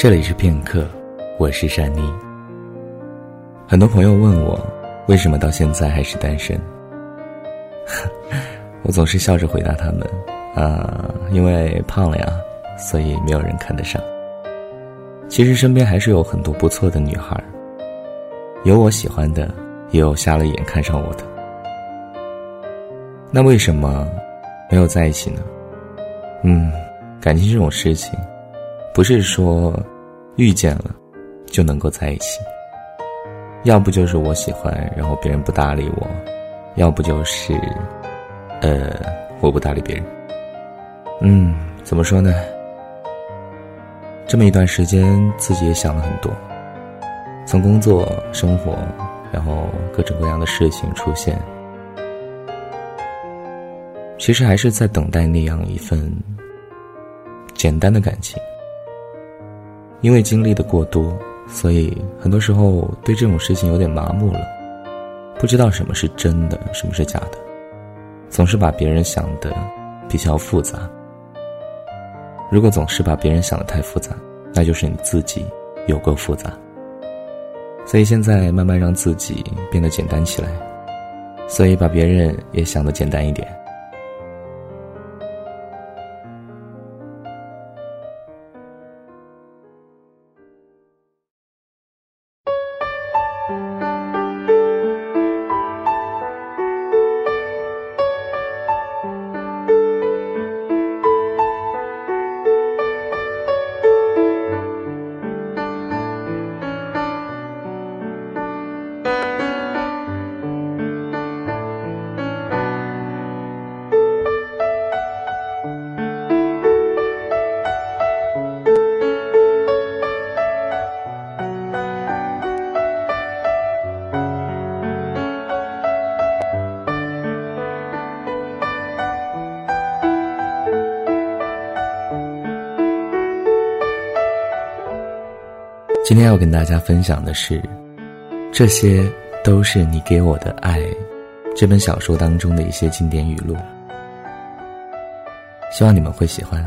这里是片刻，我是珊妮。很多朋友问我，为什么到现在还是单身？我总是笑着回答他们：啊，因为胖了呀，所以没有人看得上。其实身边还是有很多不错的女孩，有我喜欢的，也有瞎了眼看上我的。那为什么没有在一起呢？嗯，感情这种事情。不是说遇见了就能够在一起，要不就是我喜欢，然后别人不搭理我；要不就是，呃，我不搭理别人。嗯，怎么说呢？这么一段时间，自己也想了很多，从工作、生活，然后各种各样的事情出现，其实还是在等待那样一份简单的感情。因为经历的过多，所以很多时候对这种事情有点麻木了，不知道什么是真的，什么是假的，总是把别人想的比较复杂。如果总是把别人想的太复杂，那就是你自己有够复杂。所以现在慢慢让自己变得简单起来，所以把别人也想的简单一点。今天要跟大家分享的是，这些都是你给我的爱。这本小说当中的一些经典语录，希望你们会喜欢，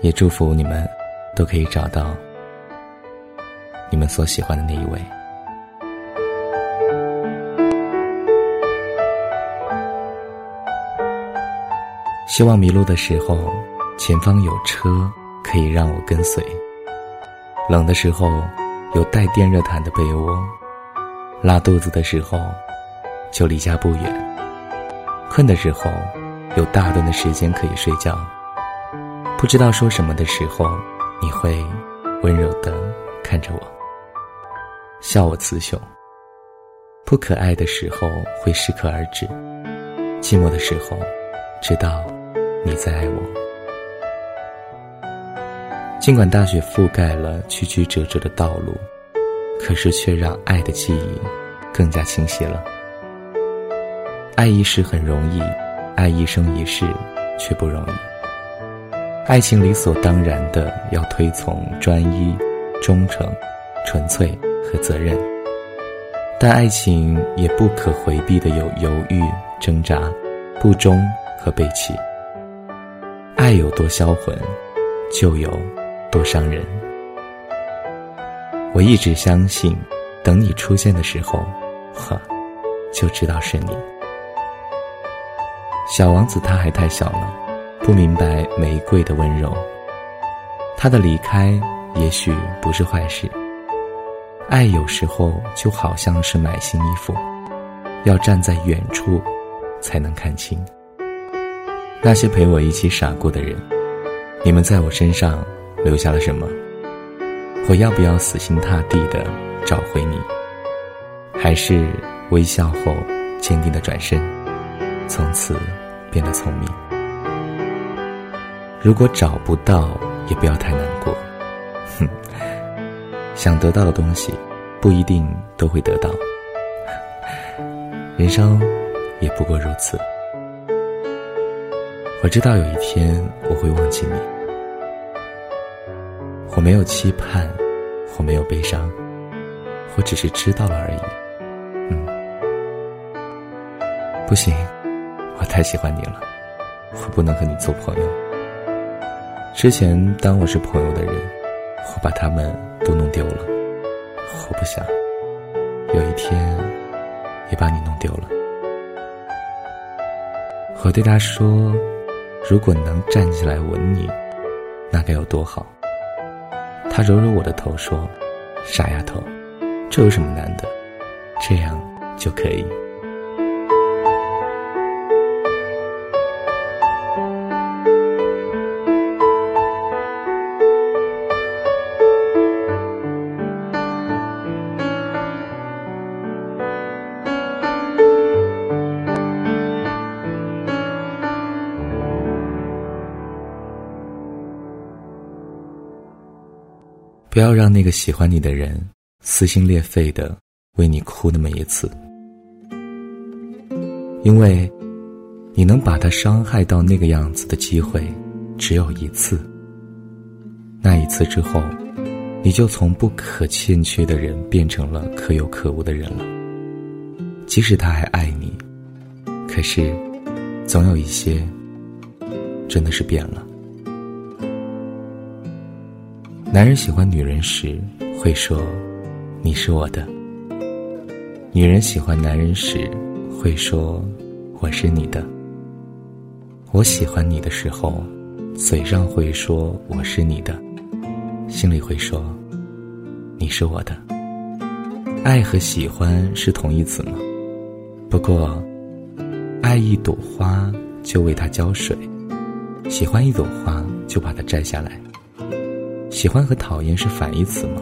也祝福你们都可以找到你们所喜欢的那一位。希望迷路的时候，前方有车可以让我跟随；冷的时候。有带电热毯的被窝，拉肚子的时候就离家不远。困的时候有大段的时间可以睡觉。不知道说什么的时候，你会温柔的看着我，笑我雌雄。不可爱的时候会适可而止。寂寞的时候，知道你在爱我。尽管大雪覆盖了曲曲折折的道路，可是却让爱的记忆更加清晰了。爱一时很容易，爱一生一世却不容易。爱情理所当然的要推崇专一、忠诚、纯粹和责任，但爱情也不可回避的有犹豫、挣扎、不忠和背弃。爱有多销魂，就有。多伤人！我一直相信，等你出现的时候，呵，就知道是你。小王子他还太小了，不明白玫瑰的温柔。他的离开也许不是坏事。爱有时候就好像是买新衣服，要站在远处才能看清。那些陪我一起傻过的人，你们在我身上。留下了什么？我要不要死心塌地的找回你？还是微笑后坚定的转身，从此变得聪明？如果找不到，也不要太难过。哼，想得到的东西，不一定都会得到。人生也不过如此。我知道有一天我会忘记你。我没有期盼，我没有悲伤，我只是知道了而已。嗯，不行，我太喜欢你了，我不能和你做朋友。之前当我是朋友的人，我把他们都弄丢了。我不想有一天也把你弄丢了。我对他说：“如果能站起来吻你，那该有多好。”他揉揉我的头说：“傻丫头，这有什么难的？这样就可以。”不要让那个喜欢你的人撕心裂肺的为你哭那么一次，因为你能把他伤害到那个样子的机会只有一次。那一次之后，你就从不可欠缺的人变成了可有可无的人了。即使他还爱你，可是总有一些真的是变了。男人喜欢女人时会说：“你是我的。”女人喜欢男人时会说：“我是你的。”我喜欢你的时候，嘴上会说“我是你的”，心里会说：“你是我的。”爱和喜欢是同义词吗？不过，爱一朵花就为它浇水，喜欢一朵花就把它摘下来。喜欢和讨厌是反义词吗？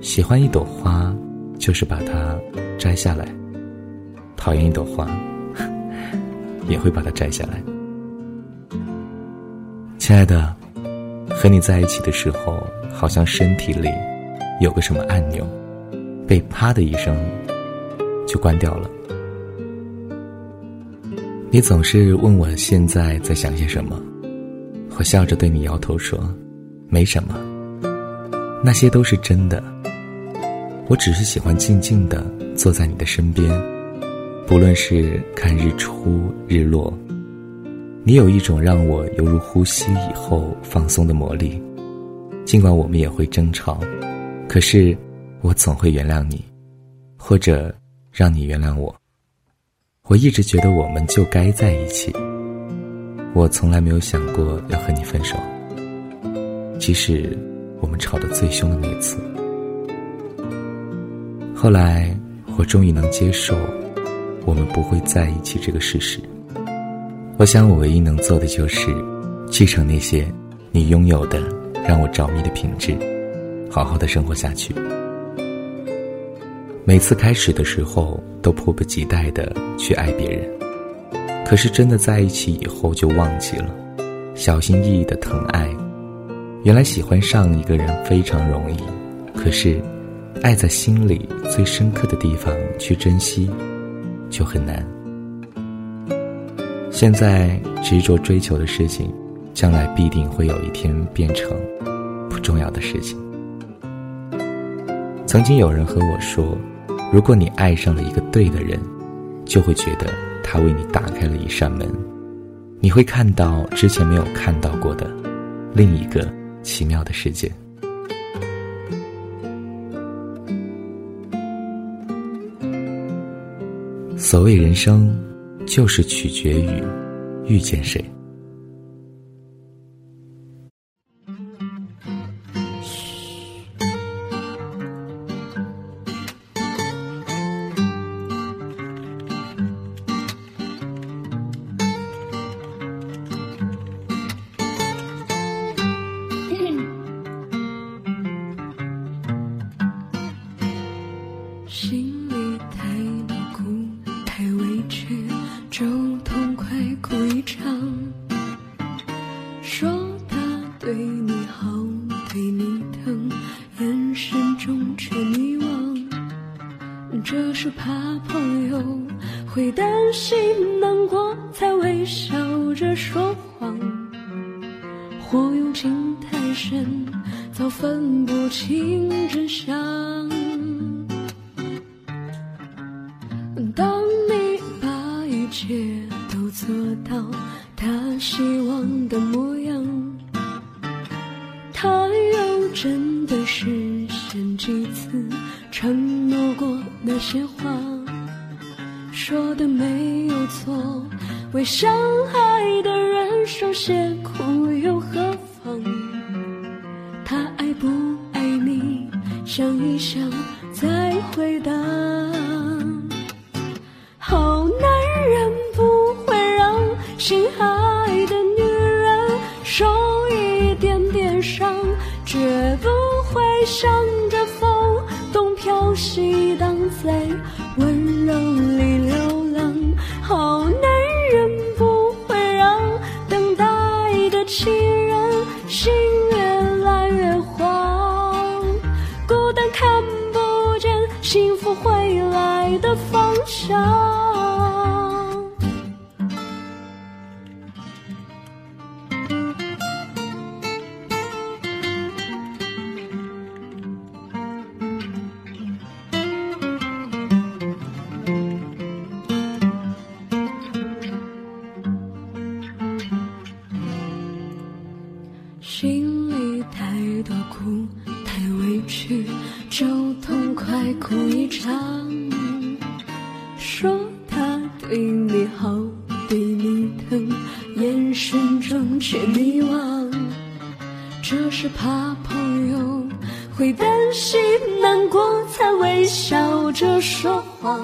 喜欢一朵花，就是把它摘下来；讨厌一朵花，也会把它摘下来。亲爱的，和你在一起的时候，好像身体里有个什么按钮，被啪的一声就关掉了。你总是问我现在在想些什么，我笑着对你摇头说。没什么，那些都是真的。我只是喜欢静静的坐在你的身边，不论是看日出日落，你有一种让我犹如呼吸以后放松的魔力。尽管我们也会争吵，可是我总会原谅你，或者让你原谅我。我一直觉得我们就该在一起，我从来没有想过要和你分手。即使我们吵得最凶的那次，后来我终于能接受我们不会在一起这个事实。我想，我唯一能做的就是继承那些你拥有的让我着迷的品质，好好的生活下去。每次开始的时候都迫不及待的去爱别人，可是真的在一起以后就忘记了，小心翼翼的疼爱。原来喜欢上一个人非常容易，可是，爱在心里最深刻的地方去珍惜，就很难。现在执着追求的事情，将来必定会有一天变成不重要的事情。曾经有人和我说，如果你爱上了一个对的人，就会觉得他为你打开了一扇门，你会看到之前没有看到过的另一个。奇妙的世界。所谓人生，就是取决于遇见谁。才微笑着说谎。或用情太深，早分不清真相。当你把一切都做到他希望的模样，他又。真的实现几次承诺过那些话，说的没有错。为伤害的人受些苦又何妨？他爱不爱你，想一想再回答。好男人不会让心爱的女人受一点点伤，绝不会向着风东飘西荡，在眼神中却迷惘。这是怕朋友会担心难过，才微笑着说谎。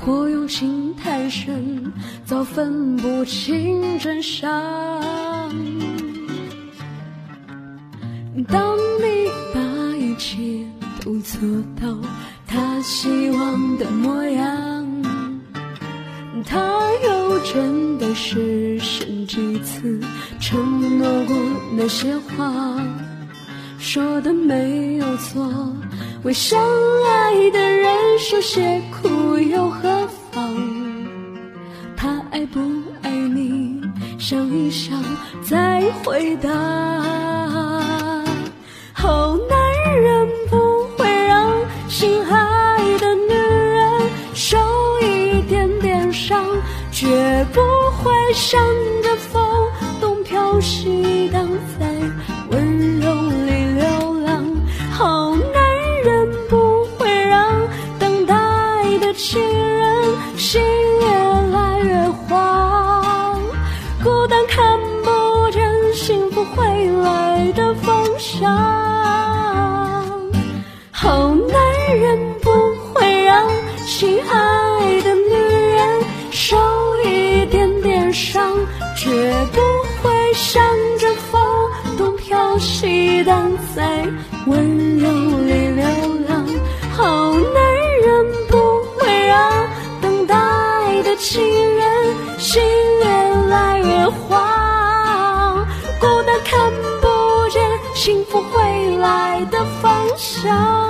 或用情太深，早分不清真相。当你把一切都做到他希望的模样，他又真的实现几次承诺过那些话，说的没有错。为相爱的人受些苦又何妨？他爱不爱你，想一想再回答。好难方向。好男人不会让心爱的女人受一点点伤，绝不会向着风东飘西荡，在温柔里流浪。好男人不会让等待的情人心越来越慌，孤单看不幸福会来的方向。